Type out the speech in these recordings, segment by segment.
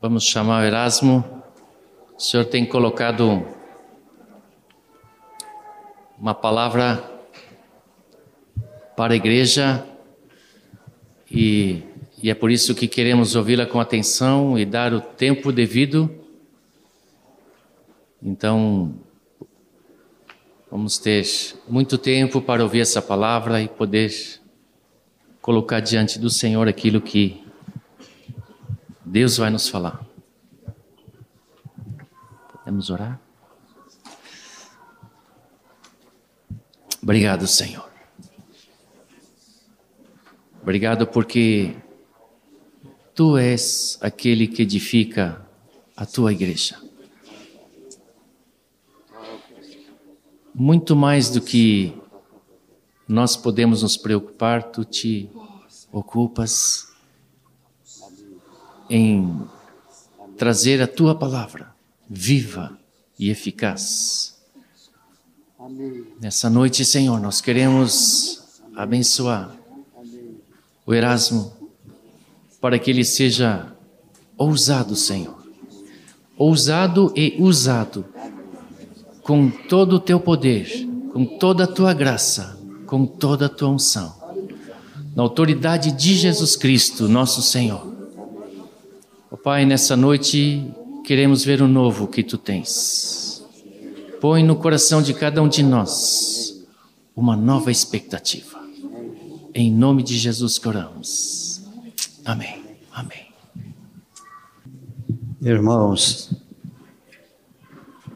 Vamos chamar Erasmo. O senhor tem colocado uma palavra para a igreja e, e é por isso que queremos ouvi-la com atenção e dar o tempo devido. Então, vamos ter muito tempo para ouvir essa palavra e poder colocar diante do Senhor aquilo que Deus vai nos falar. Podemos orar? Obrigado, Senhor. Obrigado porque tu és aquele que edifica a tua igreja. Muito mais do que nós podemos nos preocupar, tu te ocupas em trazer a tua palavra viva e eficaz. Nessa noite, Senhor, nós queremos abençoar o Erasmo para que ele seja ousado, Senhor. Ousado e usado com todo o teu poder, com toda a tua graça, com toda a tua unção. Na autoridade de Jesus Cristo, nosso Senhor. Ó Pai, nessa noite queremos ver o novo que tu tens. Põe no coração de cada um de nós uma nova expectativa. Em nome de Jesus que oramos. Amém. Amém. Irmãos,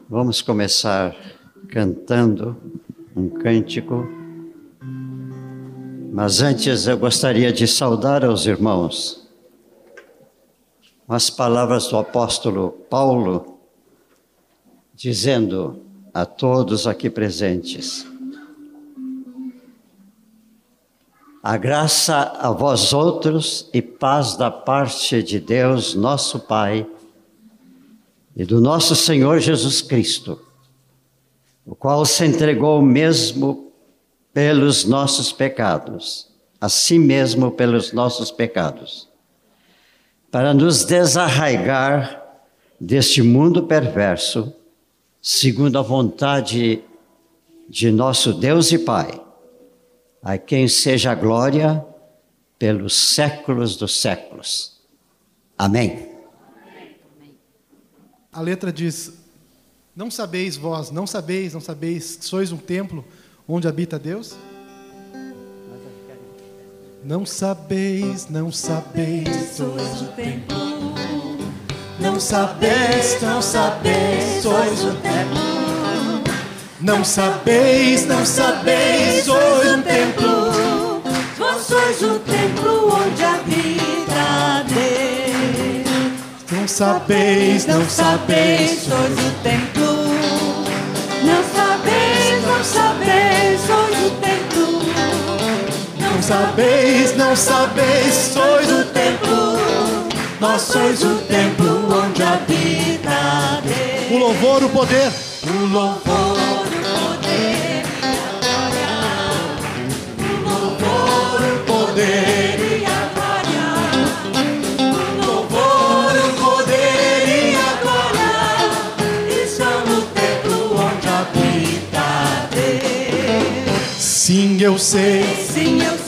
vamos começar cantando um cântico. Mas antes eu gostaria de saudar aos irmãos as palavras do apóstolo Paulo, dizendo a todos aqui presentes: A graça a vós outros e paz da parte de Deus, nosso Pai, e do nosso Senhor Jesus Cristo, o qual se entregou mesmo pelos nossos pecados, a si mesmo pelos nossos pecados, para nos desarraigar deste mundo perverso, segundo a vontade de nosso Deus e Pai a quem seja a glória pelos séculos dos séculos. Amém. A letra diz: Não sabeis vós, não sabeis, não sabeis que sois um templo onde habita Deus? Não sabeis, não sabeis, sois o templo. Não sabeis, não sabeis, sois o templo. Não sabeis, não sabeis, sois um templo. Vós sois o templo onde habita Deus. Não sabeis, não sabeis, sois o templo. Não sabeis, não sabeis, sois o templo. Sabeis, não sabeis, sois o templo. Vós sois o templo onde habita Deus. O louvor, o poder. O louvor. poder e a glória. O louvor, o poder e a glória estão no templo onde habita Deus. Sim, eu sei. Sim, eu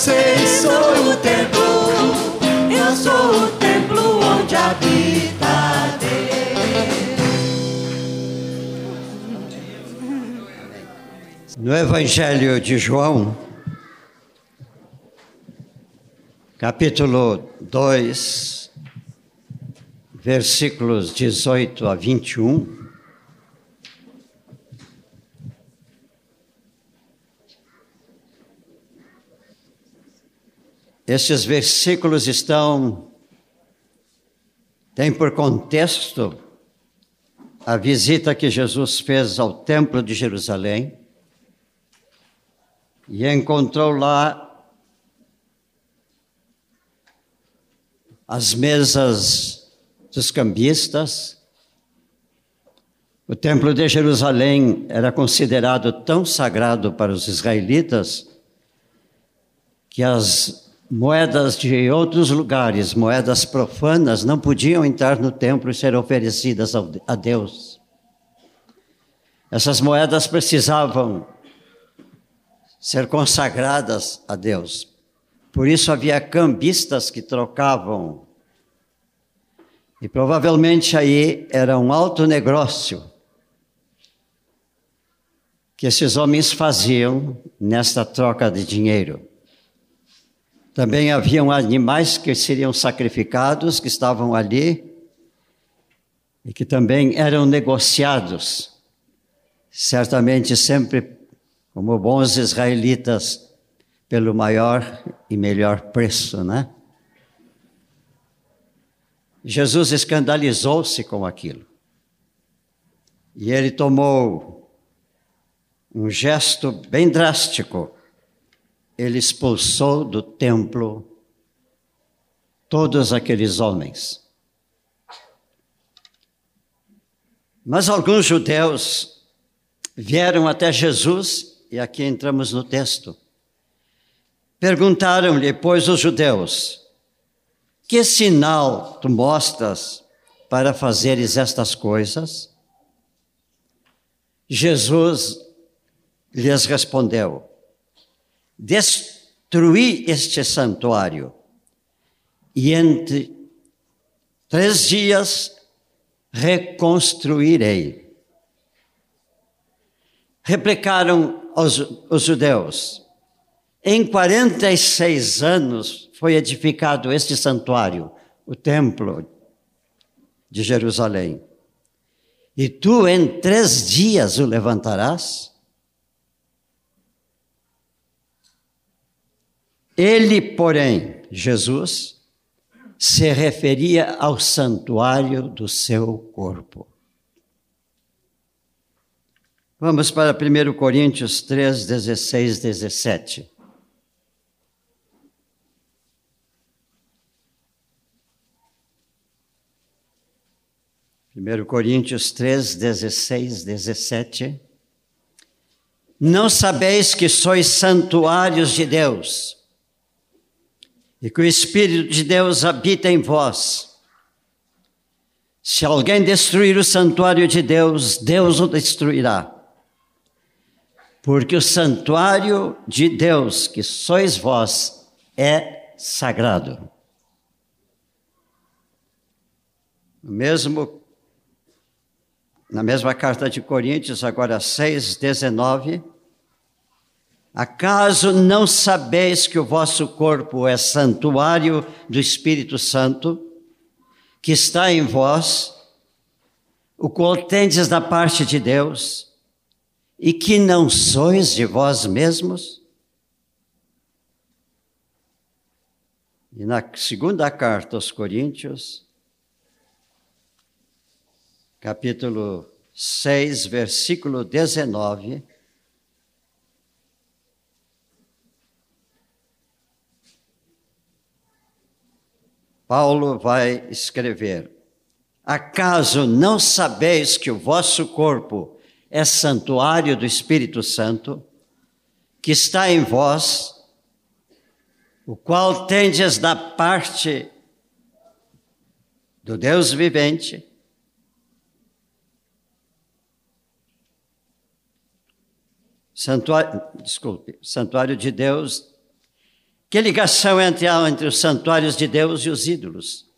sei, sou o templo. Eu sou o templo onde habita No Evangelho de João, capítulo 2, versículos 18 a 21. Estes versículos estão, têm por contexto a visita que Jesus fez ao Templo de Jerusalém e encontrou lá as mesas dos cambistas, O Templo de Jerusalém era considerado tão sagrado para os israelitas que as moedas de outros lugares, moedas profanas, não podiam entrar no templo e ser oferecidas a Deus. Essas moedas precisavam ser consagradas a Deus. Por isso havia cambistas que trocavam. E provavelmente aí era um alto negócio que esses homens faziam nesta troca de dinheiro. Também haviam animais que seriam sacrificados, que estavam ali, e que também eram negociados, certamente sempre como bons israelitas, pelo maior e melhor preço, né? Jesus escandalizou-se com aquilo. E ele tomou um gesto bem drástico. Ele expulsou do templo todos aqueles homens. Mas alguns judeus vieram até Jesus e aqui entramos no texto. Perguntaram-lhe, pois, os judeus: Que sinal tu mostras para fazeres estas coisas? Jesus lhes respondeu: Destruí este santuário, e entre três dias reconstruirei. Replicaram os, os judeus. Em 46 anos foi edificado este santuário, o templo de Jerusalém. E tu em três dias o levantarás? Ele, porém, Jesus, se referia ao santuário do seu corpo. Vamos para 1 Coríntios 3, 16, 17. Primeiro Coríntios 3, 16, 17. Não sabeis que sois santuários de Deus e que o Espírito de Deus habita em vós. Se alguém destruir o santuário de Deus, Deus o destruirá porque o santuário de Deus, que sois vós, é sagrado. Mesmo na mesma carta de Coríntios, agora 6, 19. Acaso não sabeis que o vosso corpo é santuário do Espírito Santo, que está em vós, o qual tendes da parte de Deus, e que não sois de vós mesmos? E na segunda carta aos Coríntios, capítulo 6, versículo 19, Paulo vai escrever: Acaso não sabeis que o vosso corpo é santuário do Espírito Santo, que está em vós, o qual tendes da parte do Deus vivente, santuário, desculpe, santuário de Deus. Que ligação entre, entre os santuários de Deus e os ídolos?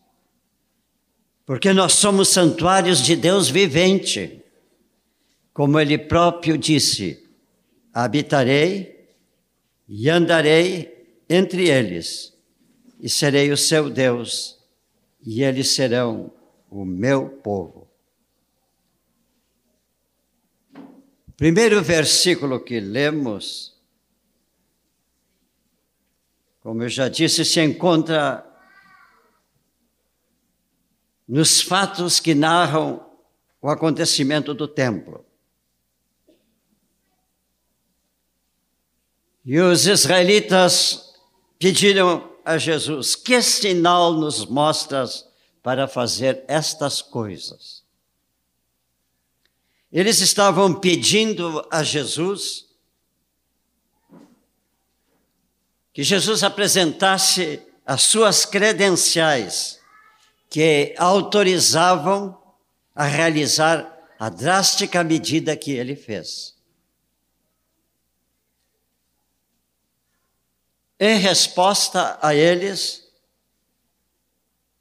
Porque nós somos santuários de Deus vivente. Como ele próprio disse: habitarei e andarei entre eles, e serei o seu Deus, e eles serão o meu povo. Primeiro versículo que lemos, como eu já disse, se encontra nos fatos que narram o acontecimento do templo. E os israelitas pediram a Jesus: Que sinal nos mostras para fazer estas coisas? Eles estavam pedindo a Jesus que Jesus apresentasse as suas credenciais que autorizavam a realizar a drástica medida que ele fez. Em resposta a eles,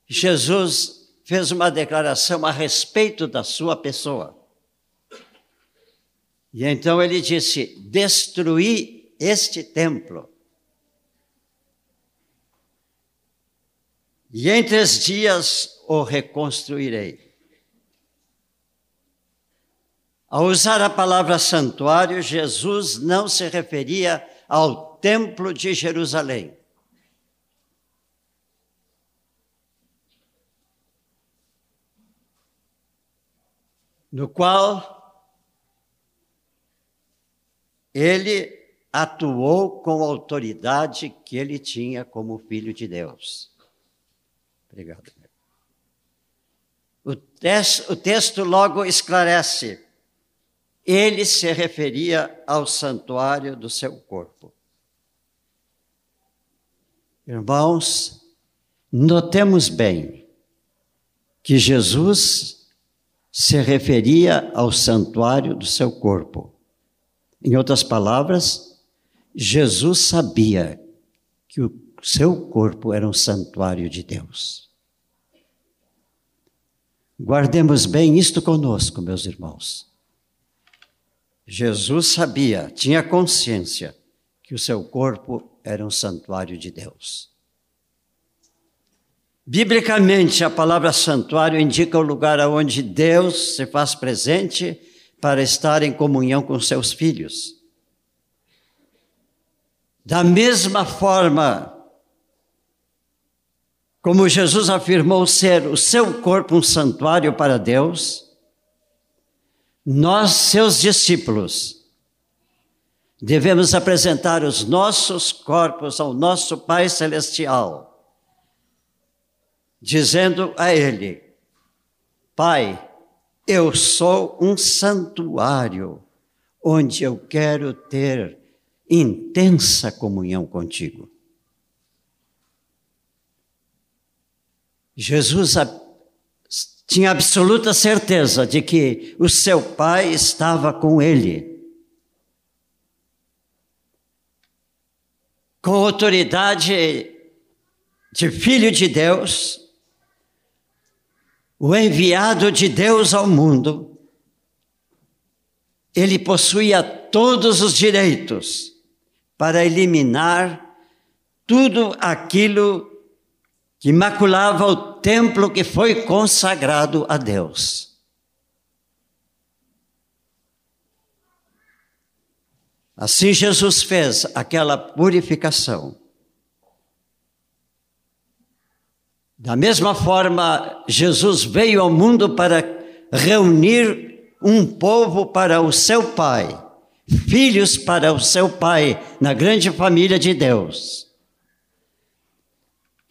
Jesus fez uma declaração a respeito da sua pessoa. E então ele disse: Destruí este templo. E em três dias o reconstruirei. Ao usar a palavra santuário, Jesus não se referia ao Templo de Jerusalém. No qual ele atuou com a autoridade que ele tinha como filho de Deus. Obrigado. O texto, o texto logo esclarece ele se referia ao santuário do seu corpo. Irmãos, notemos bem que Jesus se referia ao santuário do seu corpo. Em outras palavras, Jesus sabia que o seu corpo era um santuário de Deus. Guardemos bem isto conosco, meus irmãos. Jesus sabia, tinha consciência que o seu corpo era um santuário de Deus. Biblicamente, a palavra santuário indica o lugar onde Deus se faz presente para estar em comunhão com seus filhos. Da mesma forma como Jesus afirmou ser o seu corpo um santuário para Deus, nós, seus discípulos, devemos apresentar os nossos corpos ao nosso Pai Celestial, dizendo a Ele: Pai, eu sou um santuário onde eu quero ter intensa comunhão contigo. Jesus tinha absoluta certeza de que o seu pai estava com ele. Com autoridade de filho de Deus, o enviado de Deus ao mundo, ele possuía todos os direitos para eliminar tudo aquilo que maculava o templo que foi consagrado a Deus. Assim Jesus fez aquela purificação. Da mesma forma, Jesus veio ao mundo para reunir um povo para o seu Pai, filhos para o seu Pai, na grande família de Deus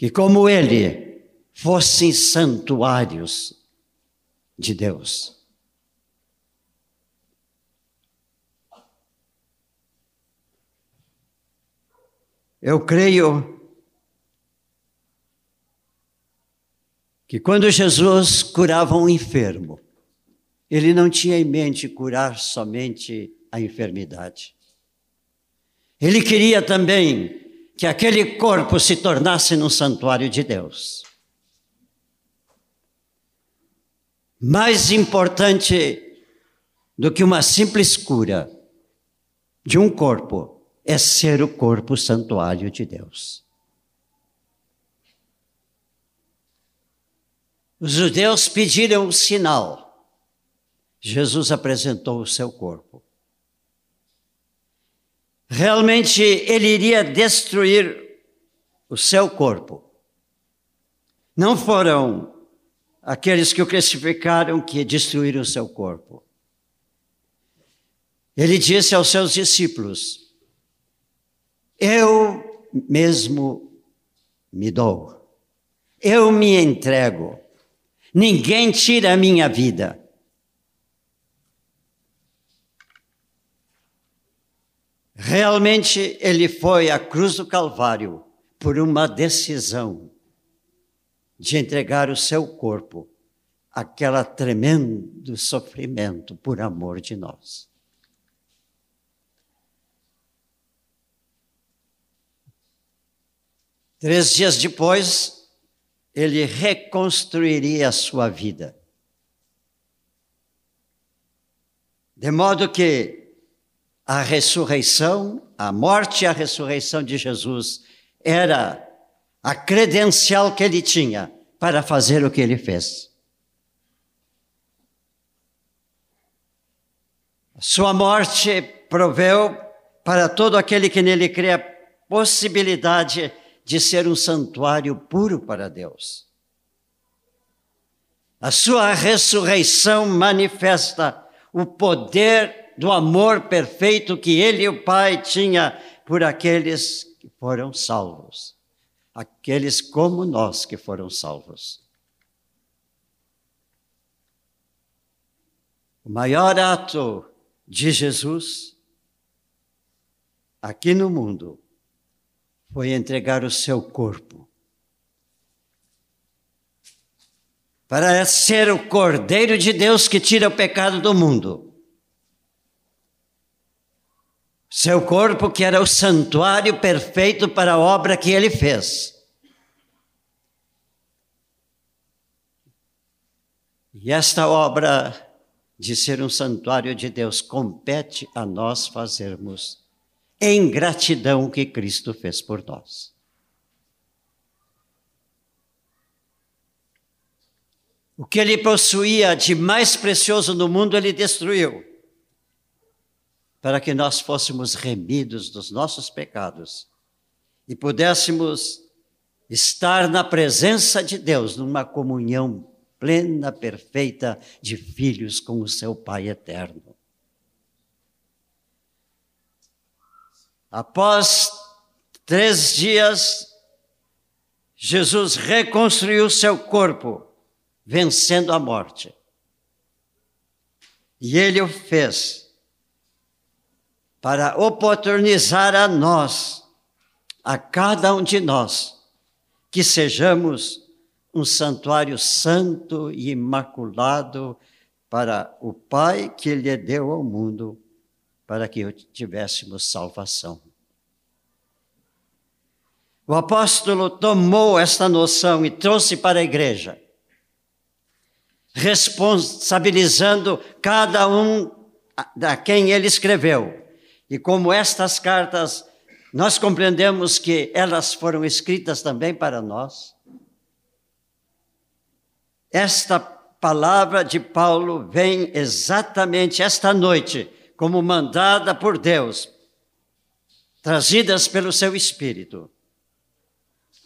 que, como ele, fossem santuários de Deus. Eu creio que quando Jesus curava um enfermo, ele não tinha em mente curar somente a enfermidade. Ele queria também que aquele corpo se tornasse num santuário de Deus. Mais importante do que uma simples cura de um corpo é ser o corpo santuário de Deus. Os judeus pediram um sinal. Jesus apresentou o seu corpo realmente ele iria destruir o seu corpo. Não foram aqueles que o crucificaram que destruíram o seu corpo. Ele disse aos seus discípulos: Eu mesmo me dou, eu me entrego, ninguém tira a minha vida. Realmente ele foi à cruz do Calvário por uma decisão de entregar o seu corpo àquela tremendo sofrimento por amor de nós. Três dias depois, ele reconstruiria a sua vida. De modo que a ressurreição, a morte e a ressurreição de Jesus era a credencial que ele tinha para fazer o que ele fez. Sua morte proveu para todo aquele que nele crê a possibilidade de ser um santuário puro para Deus. A sua ressurreição manifesta o poder do amor perfeito que ele e o Pai tinha por aqueles que foram salvos, aqueles como nós que foram salvos. O maior ato de Jesus aqui no mundo foi entregar o seu corpo para ser o Cordeiro de Deus que tira o pecado do mundo. Seu corpo, que era o santuário perfeito para a obra que ele fez. E esta obra de ser um santuário de Deus compete a nós fazermos em gratidão que Cristo fez por nós. O que ele possuía de mais precioso no mundo, ele destruiu para que nós fôssemos remidos dos nossos pecados e pudéssemos estar na presença de Deus, numa comunhão plena, perfeita de filhos com o seu Pai eterno. Após três dias, Jesus reconstruiu seu corpo, vencendo a morte. E ele o fez para oportunizar a nós, a cada um de nós, que sejamos um santuário santo e imaculado para o Pai que lhe deu ao mundo, para que tivéssemos salvação. O apóstolo tomou esta noção e trouxe para a igreja, responsabilizando cada um a quem ele escreveu e como estas cartas, nós compreendemos que elas foram escritas também para nós. Esta palavra de Paulo vem exatamente esta noite, como mandada por Deus, trazidas pelo seu Espírito,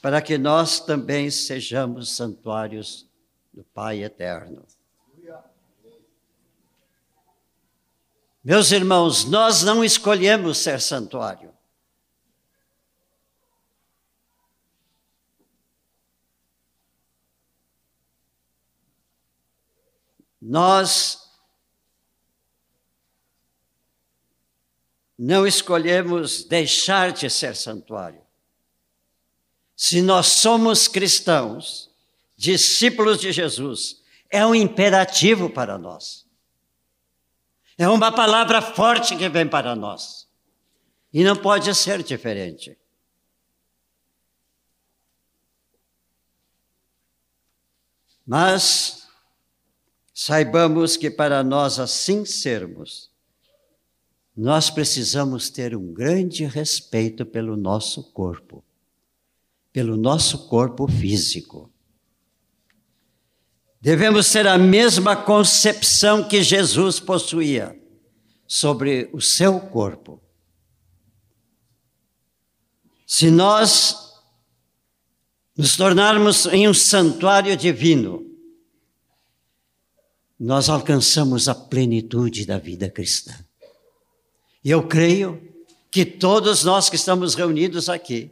para que nós também sejamos santuários do Pai eterno. Meus irmãos, nós não escolhemos ser santuário. Nós não escolhemos deixar de ser santuário. Se nós somos cristãos, discípulos de Jesus, é um imperativo para nós. É uma palavra forte que vem para nós. E não pode ser diferente. Mas saibamos que para nós assim sermos, nós precisamos ter um grande respeito pelo nosso corpo, pelo nosso corpo físico. Devemos ter a mesma concepção que Jesus possuía sobre o seu corpo. Se nós nos tornarmos em um santuário divino, nós alcançamos a plenitude da vida cristã. E eu creio que todos nós que estamos reunidos aqui,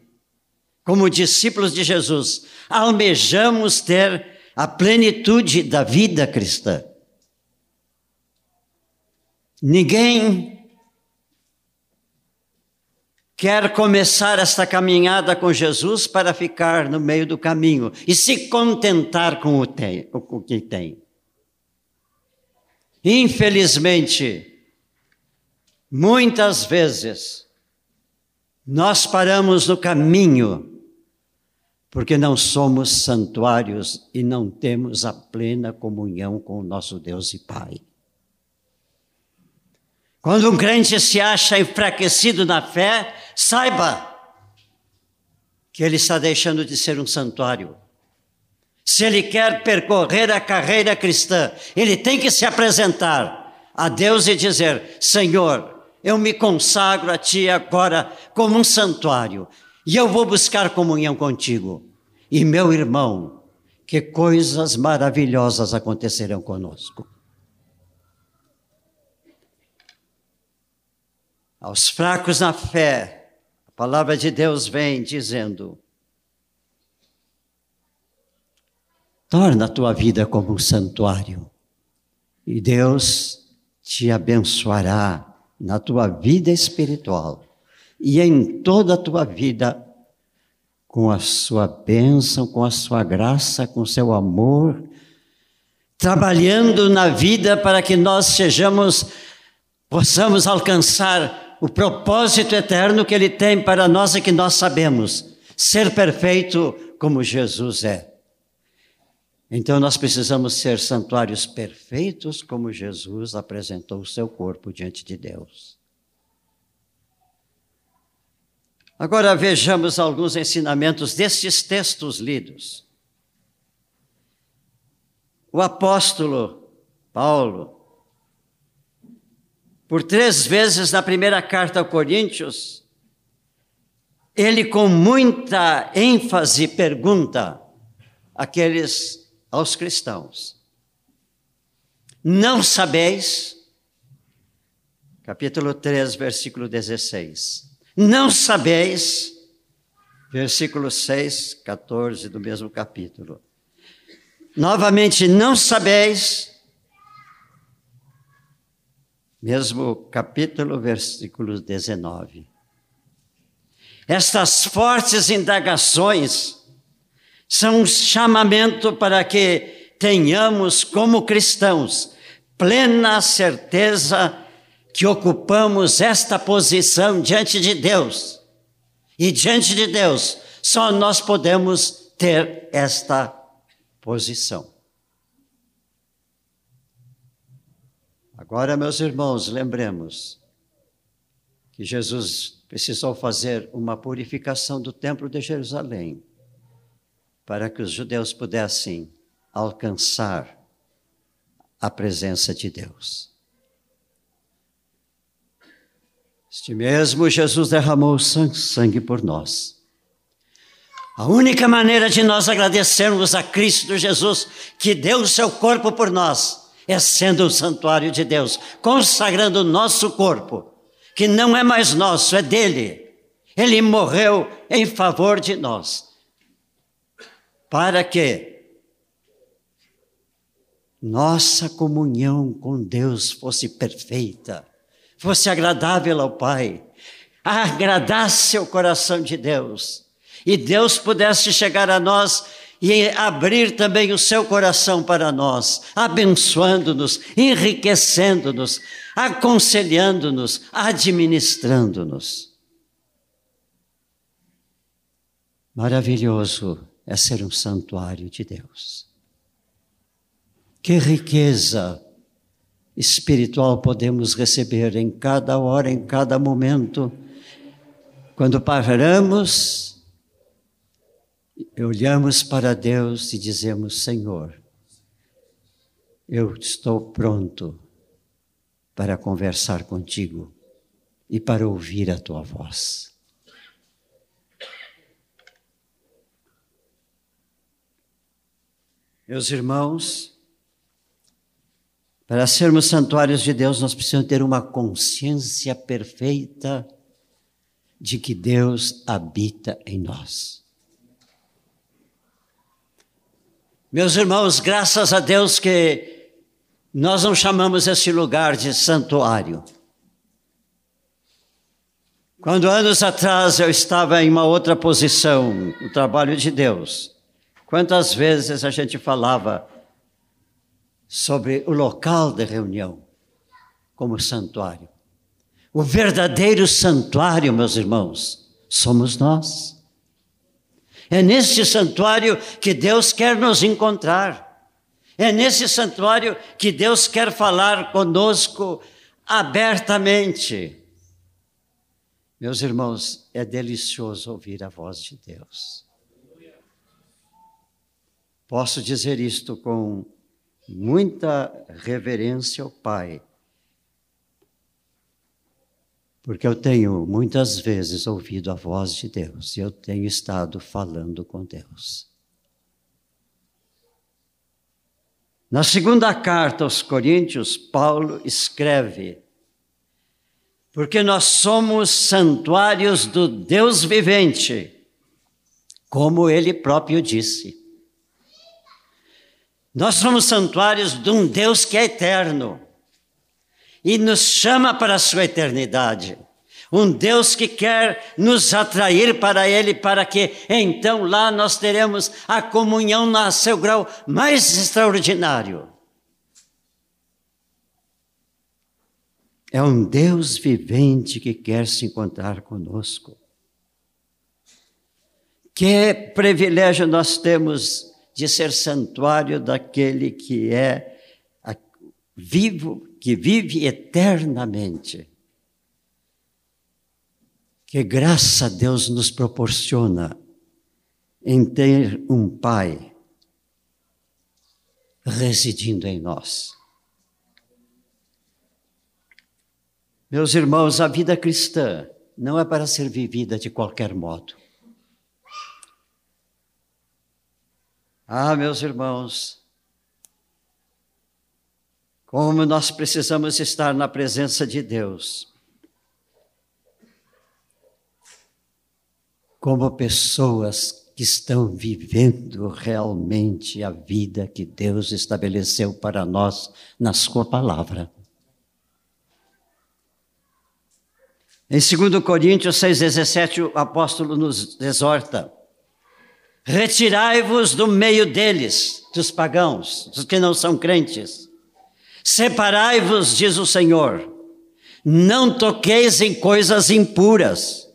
como discípulos de Jesus, almejamos ter a plenitude da vida cristã. Ninguém quer começar esta caminhada com Jesus para ficar no meio do caminho e se contentar com o, tem, o que tem. Infelizmente, muitas vezes, nós paramos no caminho porque não somos santuários e não temos a plena comunhão com o nosso Deus e Pai. Quando um crente se acha enfraquecido na fé, saiba que ele está deixando de ser um santuário. Se ele quer percorrer a carreira cristã, ele tem que se apresentar a Deus e dizer: Senhor, eu me consagro a Ti agora como um santuário e eu vou buscar comunhão contigo. E meu irmão, que coisas maravilhosas acontecerão conosco. Aos fracos na fé, a palavra de Deus vem dizendo: torna a tua vida como um santuário, e Deus te abençoará na tua vida espiritual e em toda a tua vida com a sua bênção, com a sua graça, com o seu amor, trabalhando na vida para que nós sejamos, possamos alcançar o propósito eterno que Ele tem para nós e que nós sabemos, ser perfeito como Jesus é. Então nós precisamos ser santuários perfeitos como Jesus apresentou o seu corpo diante de Deus. Agora vejamos alguns ensinamentos destes textos lidos. O apóstolo Paulo por três vezes na primeira carta ao Coríntios, ele com muita ênfase pergunta àqueles aos cristãos: Não sabeis, capítulo 3, versículo 16. Não sabeis, versículo 6, 14 do mesmo capítulo. Novamente, não sabeis mesmo capítulo, versículo 19. Estas fortes indagações são um chamamento para que tenhamos, como cristãos, plena certeza que ocupamos esta posição diante de Deus. E diante de Deus, só nós podemos ter esta posição. Agora, meus irmãos, lembremos que Jesus precisou fazer uma purificação do Templo de Jerusalém para que os judeus pudessem alcançar a presença de Deus. Este mesmo Jesus derramou sangue por nós. A única maneira de nós agradecermos a Cristo Jesus, que deu o seu corpo por nós, é sendo o santuário de Deus, consagrando o nosso corpo, que não é mais nosso, é dele. Ele morreu em favor de nós. Para que nossa comunhão com Deus fosse perfeita, fosse agradável ao Pai, agradasse o coração de Deus, e Deus pudesse chegar a nós e abrir também o seu coração para nós, abençoando-nos, enriquecendo-nos, aconselhando-nos, administrando-nos. Maravilhoso é ser um santuário de Deus. Que riqueza espiritual podemos receber em cada hora, em cada momento, quando paramos olhamos para Deus e dizemos: Senhor, eu estou pronto para conversar contigo e para ouvir a tua voz. Meus irmãos, para sermos santuários de Deus, nós precisamos ter uma consciência perfeita de que Deus habita em nós. Meus irmãos, graças a Deus que nós não chamamos esse lugar de santuário. Quando anos atrás eu estava em uma outra posição, no trabalho de Deus, quantas vezes a gente falava sobre o local de reunião como santuário? O verdadeiro santuário, meus irmãos, somos nós. É neste santuário que Deus quer nos encontrar. É nesse santuário que Deus quer falar conosco abertamente. Meus irmãos, é delicioso ouvir a voz de Deus. Posso dizer isto com muita reverência ao Pai, porque eu tenho muitas vezes ouvido a voz de Deus e eu tenho estado falando com Deus. Na segunda carta aos Coríntios, Paulo escreve porque nós somos santuários do Deus vivente, como ele próprio disse. Nós somos santuários de um Deus que é eterno e nos chama para a sua eternidade. Um Deus que quer nos atrair para Ele, para que então lá nós teremos a comunhão no seu grau mais extraordinário. É um Deus vivente que quer se encontrar conosco. Que privilégio nós temos de ser santuário daquele que é vivo, que vive eternamente. Que graça Deus nos proporciona em ter um Pai residindo em nós. Meus irmãos, a vida cristã não é para ser vivida de qualquer modo. Ah, meus irmãos, como nós precisamos estar na presença de Deus. Como pessoas que estão vivendo realmente a vida que Deus estabeleceu para nós na Sua palavra. Em 2 Coríntios 6,17, o apóstolo nos exorta: retirai-vos do meio deles, dos pagãos, dos que não são crentes. Separai-vos, diz o Senhor, não toqueis em coisas impuras.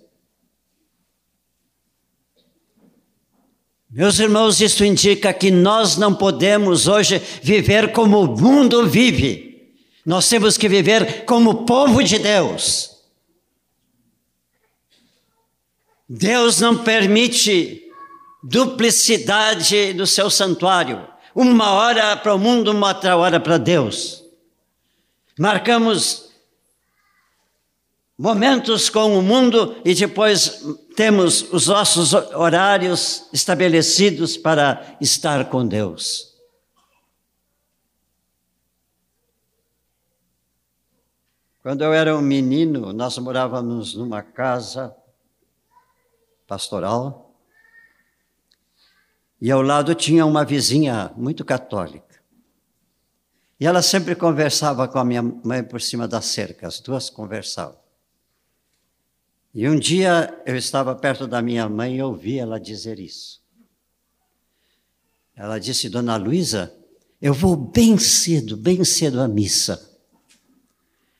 Meus irmãos, isso indica que nós não podemos hoje viver como o mundo vive. Nós temos que viver como povo de Deus. Deus não permite duplicidade no seu santuário. Uma hora para o mundo, uma outra hora para Deus. Marcamos momentos com o mundo e depois temos os nossos horários estabelecidos para estar com Deus. Quando eu era um menino, nós morávamos numa casa pastoral. E ao lado tinha uma vizinha muito católica. E ela sempre conversava com a minha mãe por cima da cerca, as duas conversavam. E um dia eu estava perto da minha mãe e ouvi ela dizer isso. Ela disse, Dona Luísa, eu vou bem cedo, bem cedo à missa.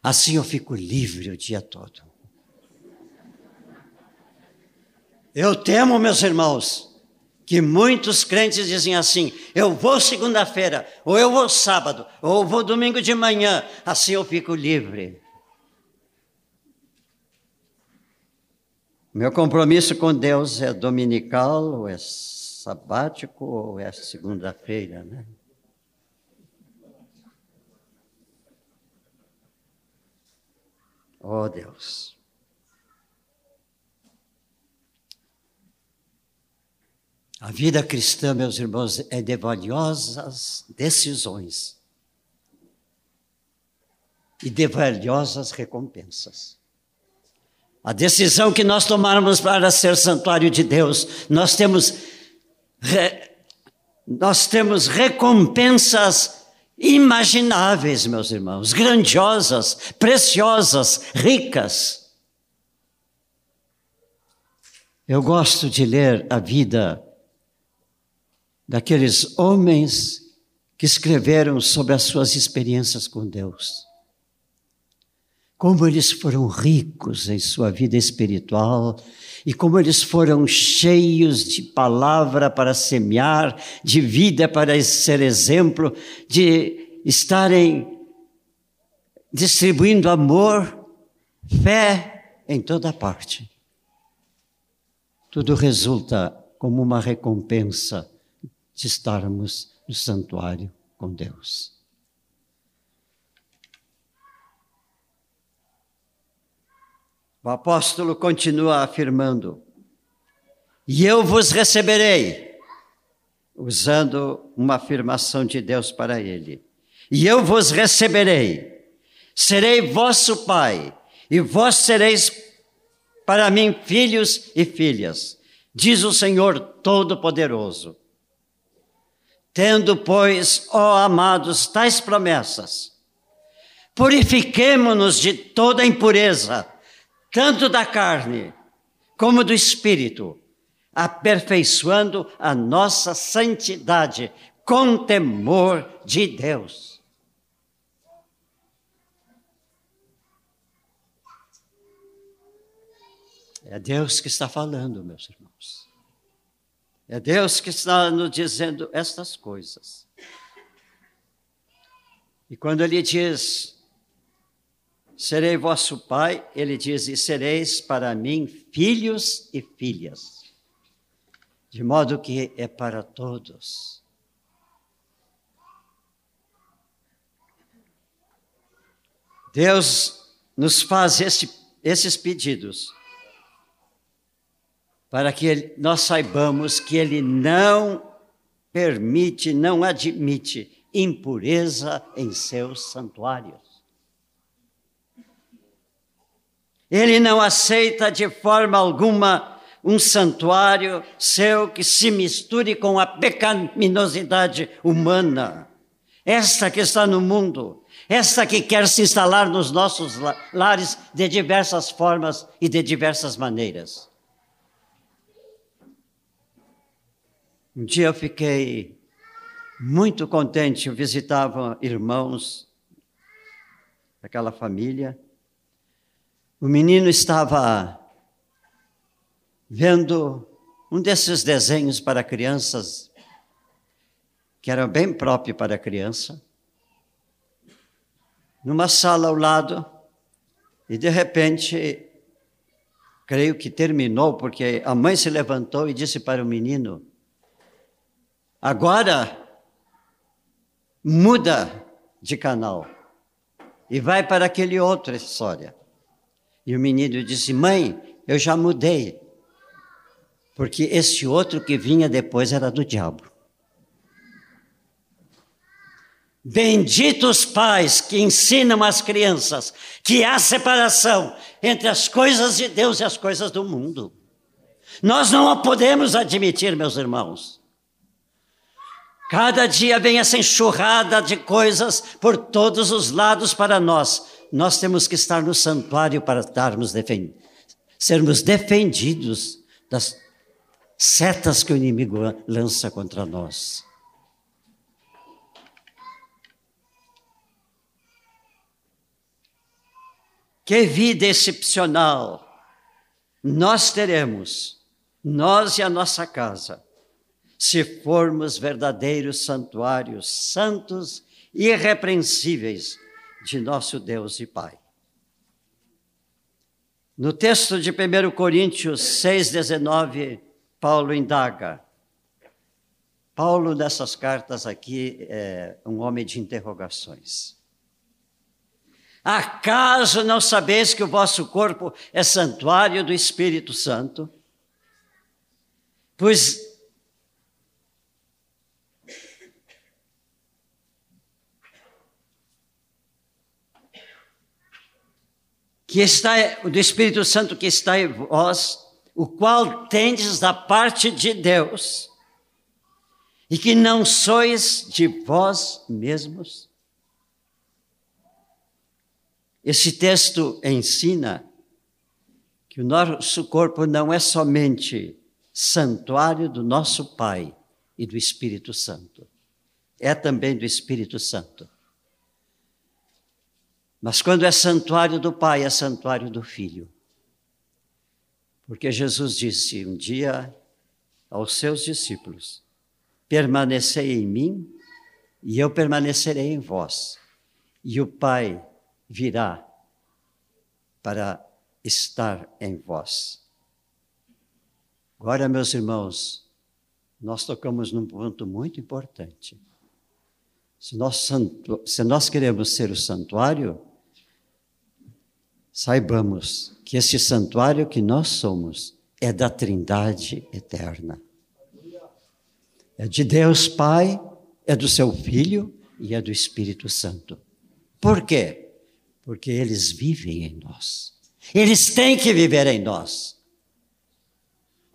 Assim eu fico livre o dia todo. Eu temo, meus irmãos, que muitos crentes dizem assim: eu vou segunda-feira, ou eu vou sábado, ou eu vou domingo de manhã, assim eu fico livre. Meu compromisso com Deus é dominical, ou é sabático, ou é segunda-feira, né? Oh Deus. A vida cristã, meus irmãos, é de valiosas decisões e de valiosas recompensas. A decisão que nós tomarmos para ser santuário de Deus, nós temos, re, nós temos recompensas imagináveis, meus irmãos, grandiosas, preciosas, ricas. Eu gosto de ler a vida daqueles homens que escreveram sobre as suas experiências com Deus. Como eles foram ricos em sua vida espiritual e como eles foram cheios de palavra para semear, de vida para ser exemplo, de estarem distribuindo amor, fé em toda parte. Tudo resulta como uma recompensa de estarmos no santuário com Deus. O apóstolo continua afirmando: E eu vos receberei, usando uma afirmação de Deus para ele. E eu vos receberei, serei vosso pai, e vós sereis para mim filhos e filhas, diz o Senhor Todo-Poderoso. Tendo, pois, ó amados, tais promessas, purifiquemo-nos de toda impureza, tanto da carne como do espírito, aperfeiçoando a nossa santidade com temor de Deus. É Deus que está falando, meus irmãos. É Deus que está nos dizendo estas coisas. E quando Ele diz, serei vosso pai, Ele diz, e sereis para mim filhos e filhas. De modo que é para todos. Deus nos faz esse, esses pedidos para que nós saibamos que Ele não permite, não admite impureza em seus santuários. Ele não aceita de forma alguma um santuário seu que se misture com a pecaminosidade humana. Esta que está no mundo, esta que quer se instalar nos nossos lares de diversas formas e de diversas maneiras. Um dia eu fiquei muito contente, eu visitava irmãos daquela família. O menino estava vendo um desses desenhos para crianças, que era bem próprio para criança, numa sala ao lado, e de repente, creio que terminou, porque a mãe se levantou e disse para o menino: Agora, muda de canal e vai para aquele outra história. E o menino disse: Mãe, eu já mudei, porque esse outro que vinha depois era do diabo. Benditos pais que ensinam as crianças que há separação entre as coisas de Deus e as coisas do mundo. Nós não podemos admitir, meus irmãos. Cada dia vem essa enxurrada de coisas por todos os lados para nós. Nós temos que estar no santuário para darmos defend sermos defendidos das setas que o inimigo lança contra nós. Que vida excepcional nós teremos, nós e a nossa casa se formos verdadeiros santuários santos e irrepreensíveis de nosso Deus e Pai. No texto de 1 Coríntios 6,19, Paulo indaga. Paulo, nessas cartas aqui, é um homem de interrogações. Acaso não sabeis que o vosso corpo é santuário do Espírito Santo? Pois que está do Espírito Santo que está em vós, o qual tendes da parte de Deus, e que não sois de vós mesmos? Esse texto ensina que o nosso corpo não é somente santuário do nosso Pai e do Espírito Santo, é também do Espírito Santo. Mas quando é santuário do Pai, é santuário do Filho. Porque Jesus disse um dia aos seus discípulos: Permanecei em mim e eu permanecerei em vós. E o Pai virá para estar em vós. Agora, meus irmãos, nós tocamos num ponto muito importante. Se nós, se nós queremos ser o santuário, saibamos que esse santuário que nós somos é da Trindade eterna. É de Deus Pai, é do seu Filho e é do Espírito Santo. Por quê? Porque eles vivem em nós. Eles têm que viver em nós.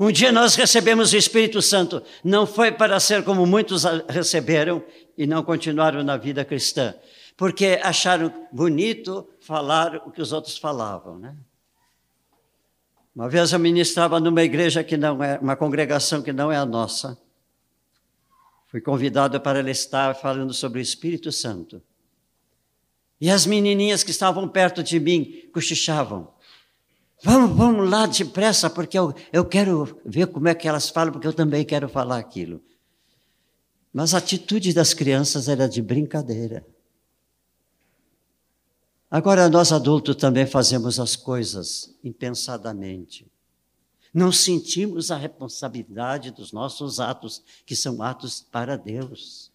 Um dia nós recebemos o Espírito Santo, não foi para ser como muitos receberam e não continuaram na vida cristã, porque acharam bonito falar o que os outros falavam, né? Uma vez eu ministrava numa igreja que não é, uma congregação que não é a nossa. Fui convidado para estar falando sobre o Espírito Santo. E as menininhas que estavam perto de mim cochichavam. Vamos, vamos lá depressa, porque eu, eu quero ver como é que elas falam, porque eu também quero falar aquilo. Mas a atitude das crianças era de brincadeira. Agora, nós adultos também fazemos as coisas impensadamente. Não sentimos a responsabilidade dos nossos atos, que são atos para Deus.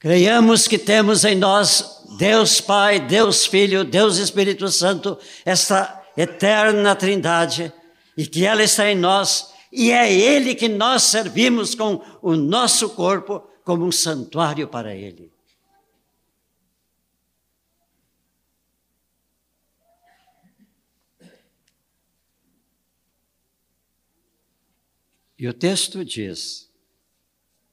Creiamos que temos em nós Deus Pai, Deus Filho, Deus Espírito Santo, essa eterna Trindade, e que ela está em nós, e é Ele que nós servimos com o nosso corpo como um santuário para Ele. E o texto diz: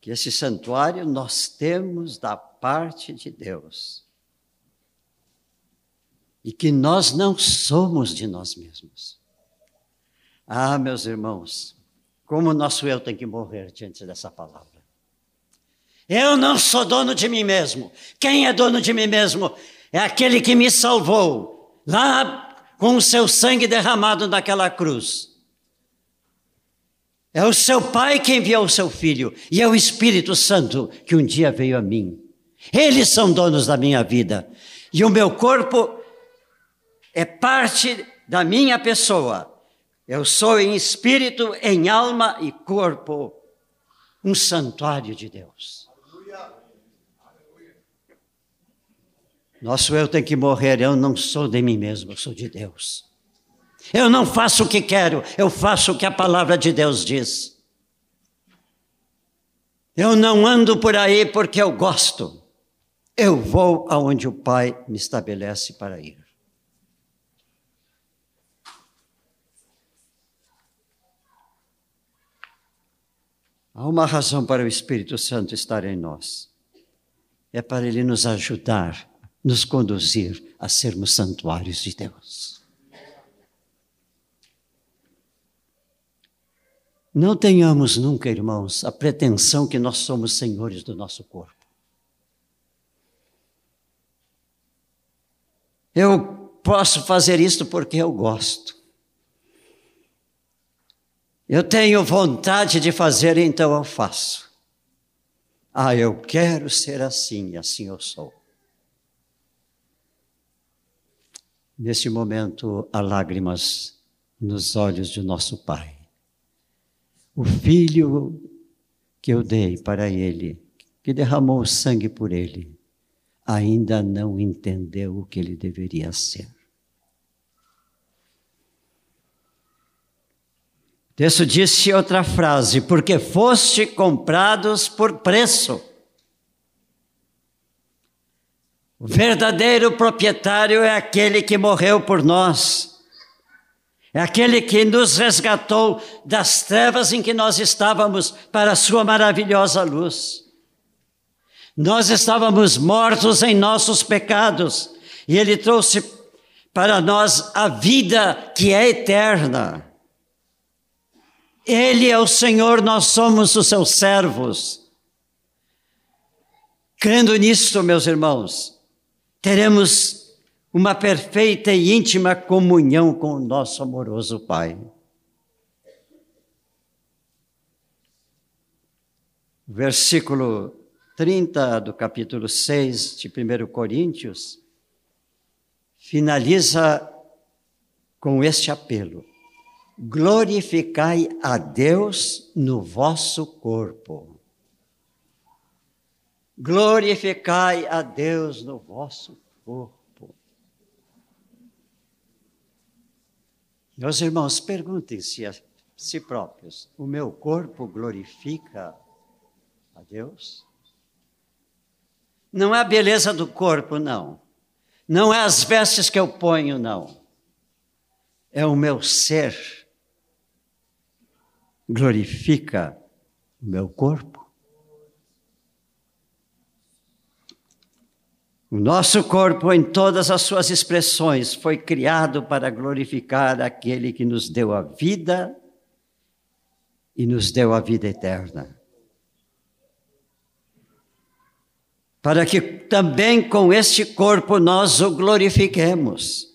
que esse santuário nós temos da parte de Deus. E que nós não somos de nós mesmos. Ah, meus irmãos, como o nosso eu tem que morrer diante dessa palavra. Eu não sou dono de mim mesmo. Quem é dono de mim mesmo? É aquele que me salvou lá com o seu sangue derramado naquela cruz. É o seu Pai que enviou o seu Filho e é o Espírito Santo que um dia veio a mim. Eles são donos da minha vida e o meu corpo é parte da minha pessoa. Eu sou em espírito, em alma e corpo um santuário de Deus. Nosso eu tem que morrer, eu não sou de mim mesmo, eu sou de Deus. Eu não faço o que quero, eu faço o que a palavra de Deus diz. Eu não ando por aí porque eu gosto. Eu vou aonde o Pai me estabelece para ir. Há uma razão para o Espírito Santo estar em nós. É para ele nos ajudar, nos conduzir a sermos santuários de Deus. Não tenhamos nunca, irmãos, a pretensão que nós somos senhores do nosso corpo. Eu posso fazer isto porque eu gosto. Eu tenho vontade de fazer, então eu faço. Ah, eu quero ser assim, assim eu sou. Neste momento, há lágrimas nos olhos de nosso Pai o filho que eu dei para ele, que derramou sangue por ele, ainda não entendeu o que ele deveria ser. O texto disse outra frase: porque foste comprados por preço. O verdadeiro proprietário é aquele que morreu por nós. É aquele que nos resgatou das trevas em que nós estávamos para a sua maravilhosa luz. Nós estávamos mortos em nossos pecados e ele trouxe para nós a vida que é eterna. Ele é o Senhor, nós somos os seus servos. Crendo nisto, meus irmãos, teremos uma perfeita e íntima comunhão com o nosso amoroso Pai. Versículo 30 do capítulo 6 de 1 Coríntios finaliza com este apelo: glorificai a Deus no vosso corpo. Glorificai a Deus no vosso corpo. Meus irmãos, perguntem-se a si próprios: o meu corpo glorifica a Deus? Não é a beleza do corpo, não. Não é as vestes que eu ponho, não. É o meu ser. Glorifica o meu corpo. O nosso corpo, em todas as suas expressões, foi criado para glorificar aquele que nos deu a vida e nos deu a vida eterna. para que também com este corpo nós o glorifiquemos.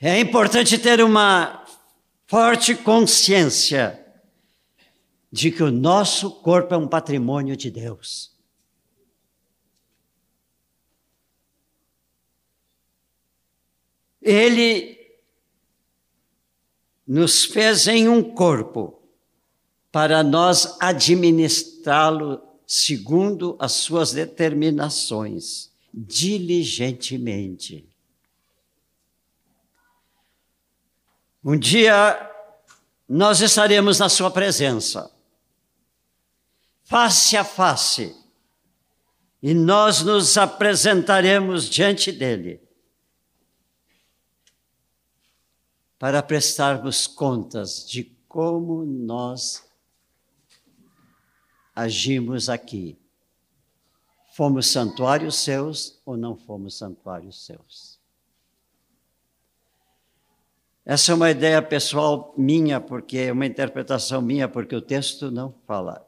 É importante ter uma forte consciência de que o nosso corpo é um patrimônio de Deus. Ele nos fez em um corpo para nós administrá-lo segundo as suas determinações, diligentemente. Um dia nós estaremos na Sua presença, face a face, e nós nos apresentaremos diante dEle para prestarmos contas de como nós agimos aqui. Fomos santuários seus ou não fomos santuários seus? Essa é uma ideia pessoal minha, porque é uma interpretação minha, porque o texto não fala.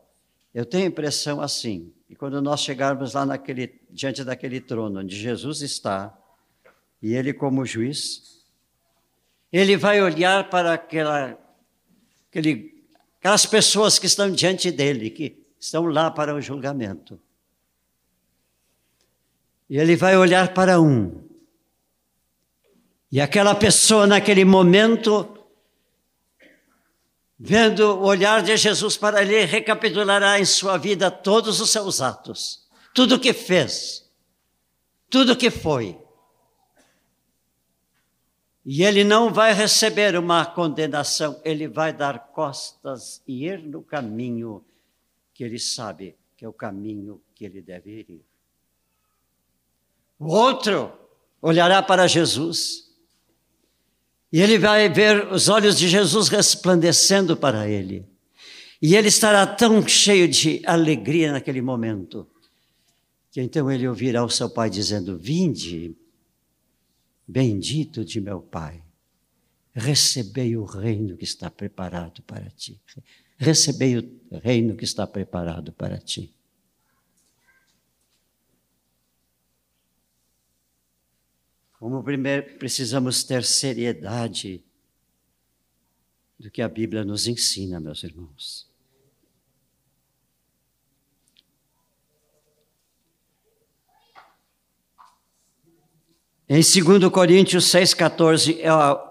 Eu tenho a impressão assim, e quando nós chegarmos lá naquele, diante daquele trono onde Jesus está, e ele como juiz, ele vai olhar para aquela, aquele, aquelas pessoas que estão diante dele, que estão lá para o julgamento. E ele vai olhar para um. E aquela pessoa, naquele momento, vendo o olhar de Jesus para ele, recapitulará em sua vida todos os seus atos, tudo o que fez, tudo o que foi. E ele não vai receber uma condenação, ele vai dar costas e ir no caminho que ele sabe que é o caminho que ele deve ir. O outro olhará para Jesus e ele vai ver os olhos de Jesus resplandecendo para ele. E ele estará tão cheio de alegria naquele momento, que então ele ouvirá o seu pai dizendo: Vinde, bendito de meu pai, recebei o reino que está preparado para ti recebei o reino que está preparado para ti. Como primeiro precisamos ter seriedade do que a Bíblia nos ensina, meus irmãos. Em 2 Coríntios 6,14 é a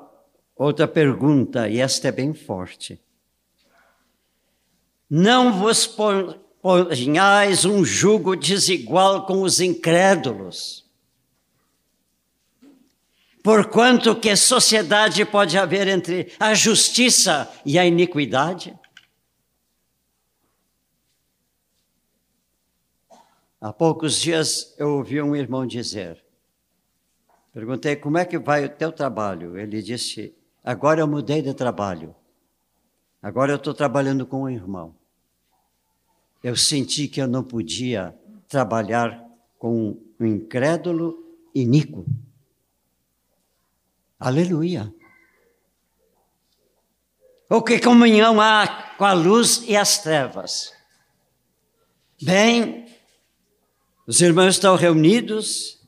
outra pergunta, e esta é bem forte. Não vos ponhais um jugo desigual com os incrédulos. Porquanto que sociedade pode haver entre a justiça e a iniquidade? Há poucos dias eu ouvi um irmão dizer, perguntei como é que vai o teu trabalho. Ele disse, agora eu mudei de trabalho, agora eu estou trabalhando com um irmão eu senti que eu não podia trabalhar com um incrédulo iníquo. Aleluia. Ou que comunhão há com a luz e as trevas? Bem, os irmãos estão reunidos,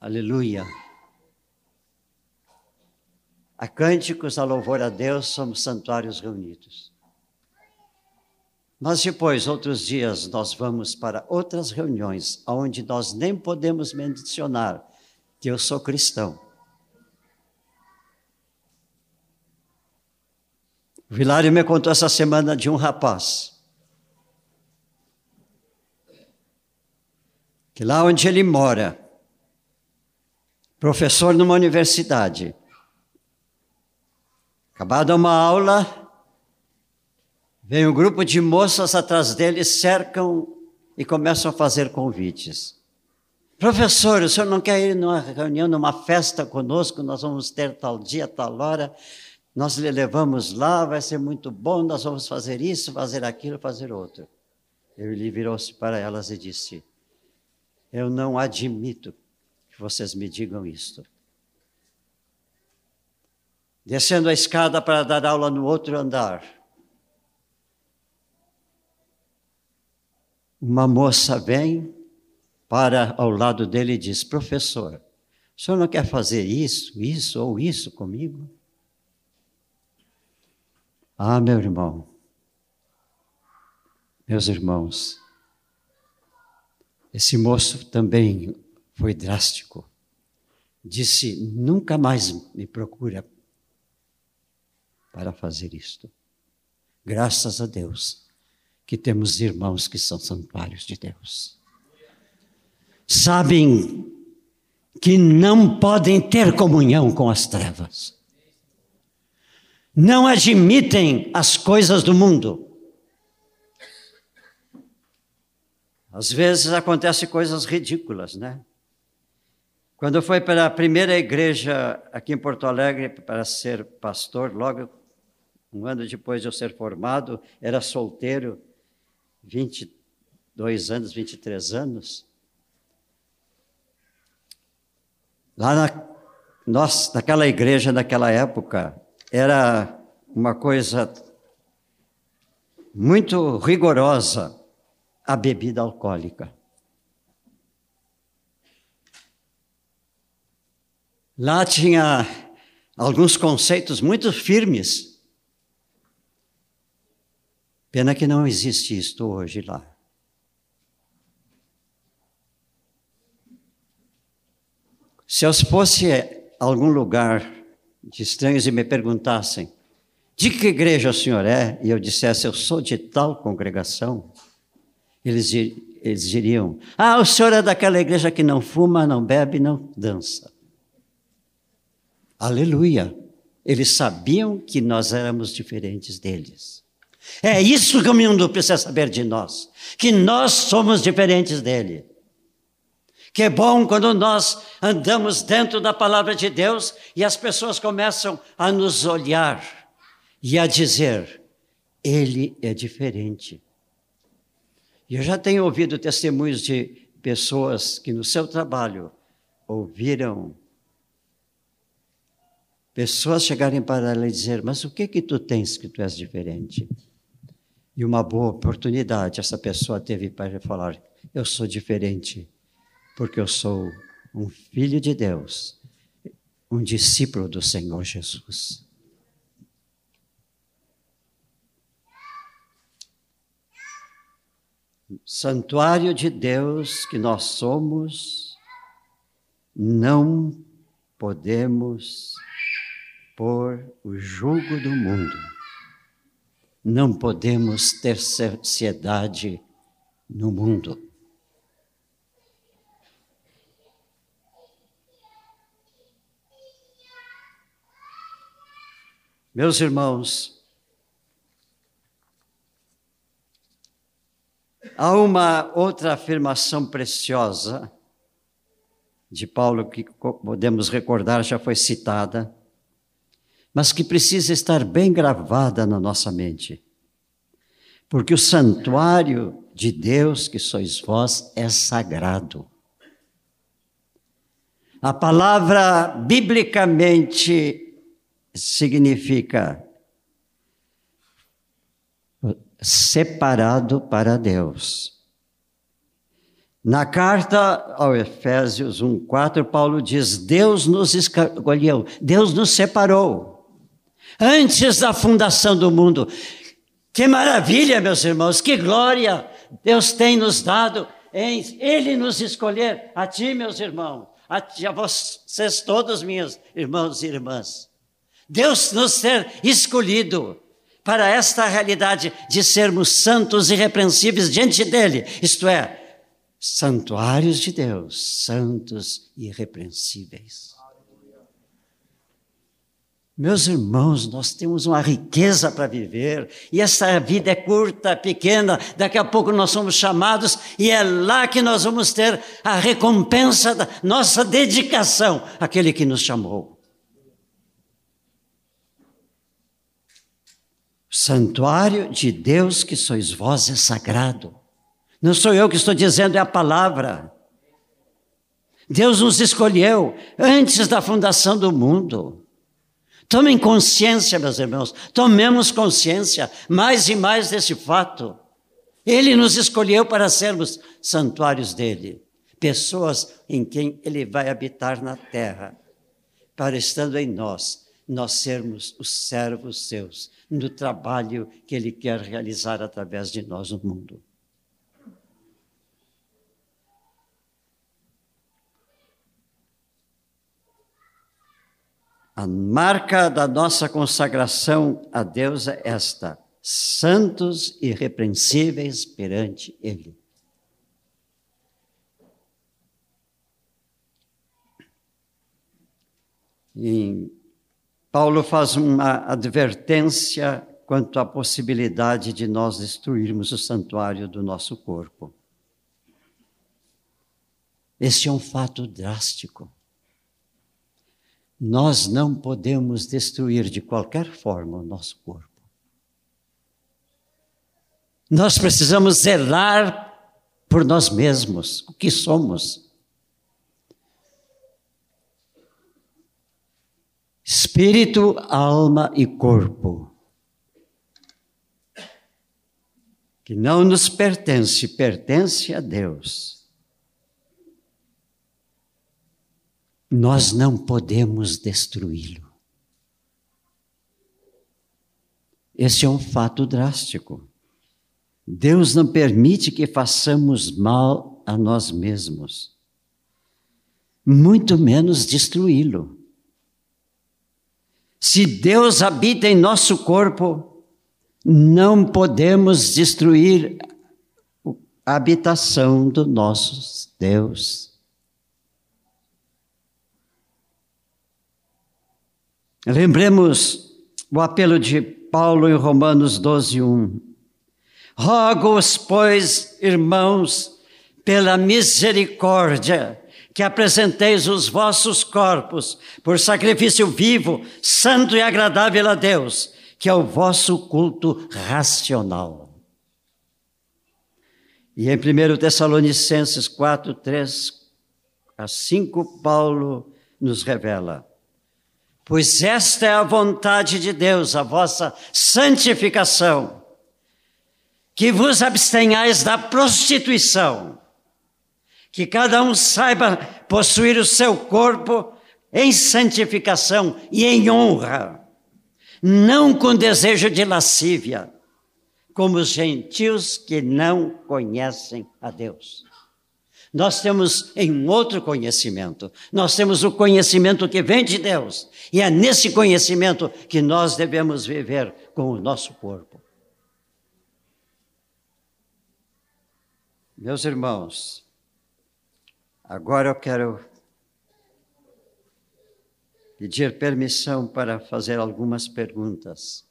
aleluia. A cânticos, a louvor a Deus, somos santuários reunidos. Mas depois, outros dias, nós vamos para outras reuniões, onde nós nem podemos mencionar que eu sou cristão. O Vilário me contou essa semana de um rapaz. Que lá onde ele mora, professor numa universidade, acabada uma aula, Vem um grupo de moças atrás dele, cercam e começam a fazer convites. Professor, o senhor não quer ir numa reunião, numa festa conosco? Nós vamos ter tal dia, tal hora. Nós lhe levamos lá, vai ser muito bom. Nós vamos fazer isso, fazer aquilo, fazer outro. Ele virou-se para elas e disse: Eu não admito que vocês me digam isto. Descendo a escada para dar aula no outro andar, uma moça vem para ao lado dele e diz: Professor, o senhor não quer fazer isso, isso ou isso comigo? Ah, meu irmão, meus irmãos, esse moço também foi drástico. Disse: nunca mais me procura para fazer isto. Graças a Deus que temos irmãos que são santuários de Deus. Sabem que não podem ter comunhão com as trevas. Não admitem as coisas do mundo. Às vezes acontecem coisas ridículas, né? Quando eu fui para a primeira igreja aqui em Porto Alegre para ser pastor, logo um ano depois de eu ser formado, era solteiro, 22 anos, 23 anos. Lá na, nós, naquela igreja, naquela época, era uma coisa muito rigorosa a bebida alcoólica. Lá tinha alguns conceitos muito firmes Pena que não existe isto hoje lá. Se eu fosse a algum lugar de estranhos e me perguntassem de que igreja o senhor é, e eu dissesse eu sou de tal congregação, eles, eles diriam: Ah, o senhor é daquela igreja que não fuma, não bebe, não dança. Aleluia! Eles sabiam que nós éramos diferentes deles. É isso que o mundo precisa saber de nós, que nós somos diferentes dele. Que é bom quando nós andamos dentro da palavra de Deus e as pessoas começam a nos olhar e a dizer: ele é diferente. E eu já tenho ouvido testemunhos de pessoas que no seu trabalho ouviram pessoas chegarem para ela e dizer: Mas o que que tu tens que tu és diferente? E uma boa oportunidade essa pessoa teve para falar: Eu sou diferente, porque eu sou um filho de Deus, um discípulo do Senhor Jesus. Santuário de Deus que nós somos, não podemos pôr o jugo do mundo não podemos ter sociedade no mundo. Meus irmãos, há uma outra afirmação preciosa de Paulo que podemos recordar, já foi citada mas que precisa estar bem gravada na nossa mente. Porque o santuário de Deus, que sois vós, é sagrado. A palavra biblicamente significa separado para Deus. Na carta ao Efésios 1:4, Paulo diz: Deus nos escolheu, Deus nos separou antes da fundação do mundo. Que maravilha, meus irmãos, que glória Deus tem nos dado em Ele nos escolher, a ti, meus irmãos, a, ti, a vocês todos, meus irmãos e irmãs. Deus nos ter escolhido para esta realidade de sermos santos e irrepreensíveis diante dEle, isto é, santuários de Deus, santos e irrepreensíveis. Meus irmãos, nós temos uma riqueza para viver, e essa vida é curta, pequena, daqui a pouco nós somos chamados, e é lá que nós vamos ter a recompensa da nossa dedicação àquele que nos chamou. O santuário de Deus que sois vós é sagrado. Não sou eu que estou dizendo, é a palavra. Deus nos escolheu antes da fundação do mundo. Tomem consciência, meus irmãos, tomemos consciência mais e mais desse fato. Ele nos escolheu para sermos santuários dele, pessoas em quem ele vai habitar na terra, para estando em nós, nós sermos os servos seus, no trabalho que ele quer realizar através de nós no mundo. A marca da nossa consagração a Deus é esta: santos e irrepreensíveis perante Ele. E Paulo faz uma advertência quanto à possibilidade de nós destruirmos o santuário do nosso corpo. Esse é um fato drástico. Nós não podemos destruir de qualquer forma o nosso corpo. Nós precisamos zelar por nós mesmos, o que somos. Espírito, alma e corpo. Que não nos pertence, pertence a Deus. Nós não podemos destruí-lo. Esse é um fato drástico. Deus não permite que façamos mal a nós mesmos, muito menos destruí-lo. Se Deus habita em nosso corpo, não podemos destruir a habitação do nosso Deus. Lembremos o apelo de Paulo em Romanos 12, 1. Rogo-os, pois, irmãos, pela misericórdia, que apresenteis os vossos corpos por sacrifício vivo, santo e agradável a Deus, que é o vosso culto racional. E em 1 Tessalonicenses 4, 3 a 5, Paulo nos revela: pois esta é a vontade de Deus, a vossa santificação, que vos abstenhais da prostituição, que cada um saiba possuir o seu corpo em santificação e em honra, não com desejo de lascívia, como os gentios que não conhecem a Deus. Nós temos em outro conhecimento. Nós temos o conhecimento que vem de Deus. E é nesse conhecimento que nós devemos viver com o nosso corpo. Meus irmãos, agora eu quero pedir permissão para fazer algumas perguntas.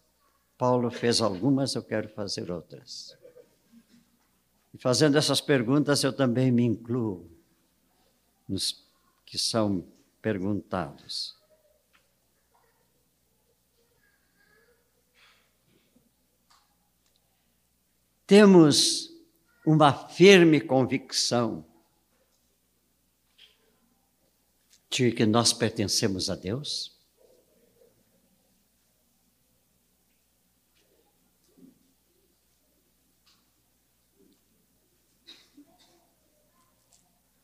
Paulo fez algumas, eu quero fazer outras. E fazendo essas perguntas, eu também me incluo nos que são perguntados. Temos uma firme convicção de que nós pertencemos a Deus?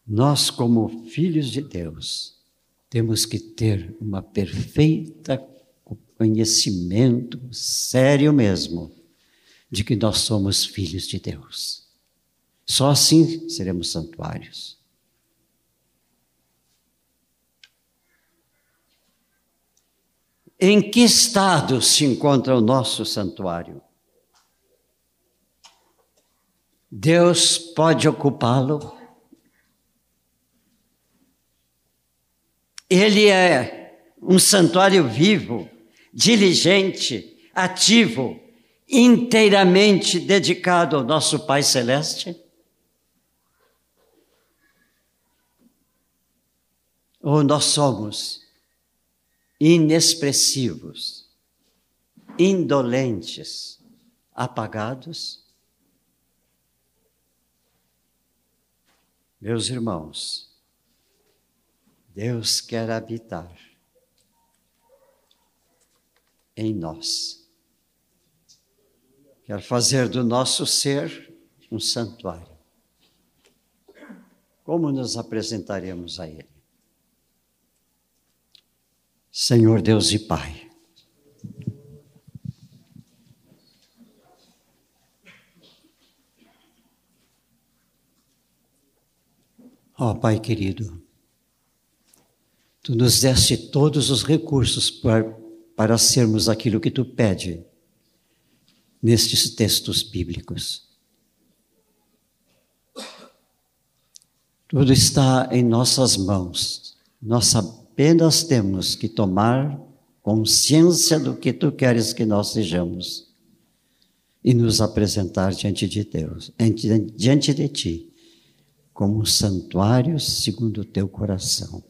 Nós, como filhos de Deus, temos que ter uma perfeita conhecimento, sério mesmo, de que nós somos filhos de Deus. Só assim seremos santuários. Em que estado se encontra o nosso santuário? Deus pode ocupá-lo? Ele é um santuário vivo, diligente, ativo, inteiramente dedicado ao nosso Pai Celeste? Ou nós somos inexpressivos, indolentes, apagados? Meus irmãos, Deus quer habitar em nós. Quer fazer do nosso ser um santuário. Como nos apresentaremos a Ele? Senhor Deus e Pai, ó oh, Pai querido, Tu nos deste todos os recursos para, para sermos aquilo que Tu pede nestes textos bíblicos. Tudo está em nossas mãos. Nós apenas temos que tomar consciência do que Tu queres que nós sejamos e nos apresentar diante de Deus, diante de Ti, como um santuário segundo o Teu coração.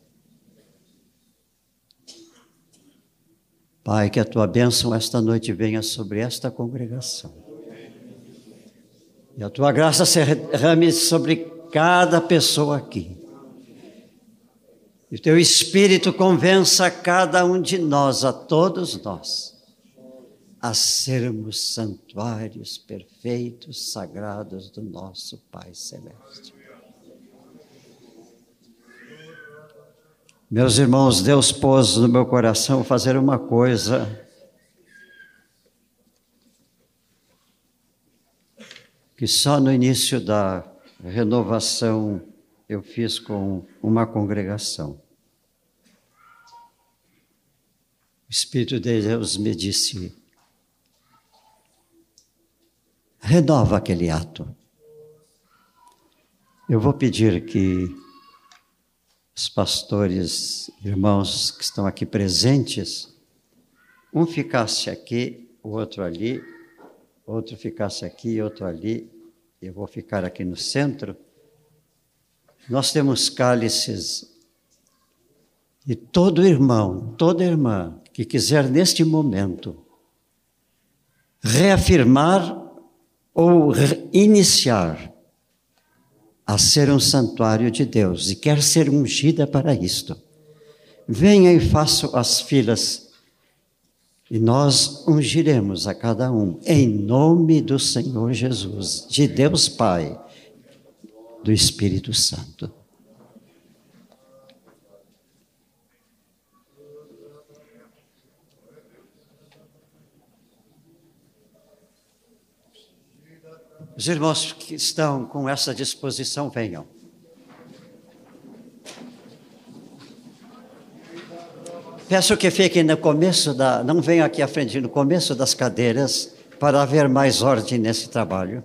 Pai, que a tua bênção esta noite venha sobre esta congregação. E a tua graça se derrame sobre cada pessoa aqui. E o teu Espírito convença cada um de nós, a todos nós, a sermos santuários perfeitos, sagrados do nosso Pai Celeste. Meus irmãos, Deus pôs no meu coração fazer uma coisa. Que só no início da renovação eu fiz com uma congregação. O Espírito de Deus me disse: renova aquele ato. Eu vou pedir que os pastores, irmãos que estão aqui presentes, um ficasse aqui, o outro ali, outro ficasse aqui, outro ali, eu vou ficar aqui no centro. Nós temos cálices e todo irmão, toda irmã que quiser neste momento reafirmar ou iniciar a ser um santuário de Deus e quer ser ungida para isto, venha e faça as filas e nós ungiremos a cada um em nome do Senhor Jesus, de Deus Pai, do Espírito Santo. Os irmãos que estão com essa disposição, venham. Peço que fiquem no começo da. Não venham aqui à frente, no começo das cadeiras, para haver mais ordem nesse trabalho.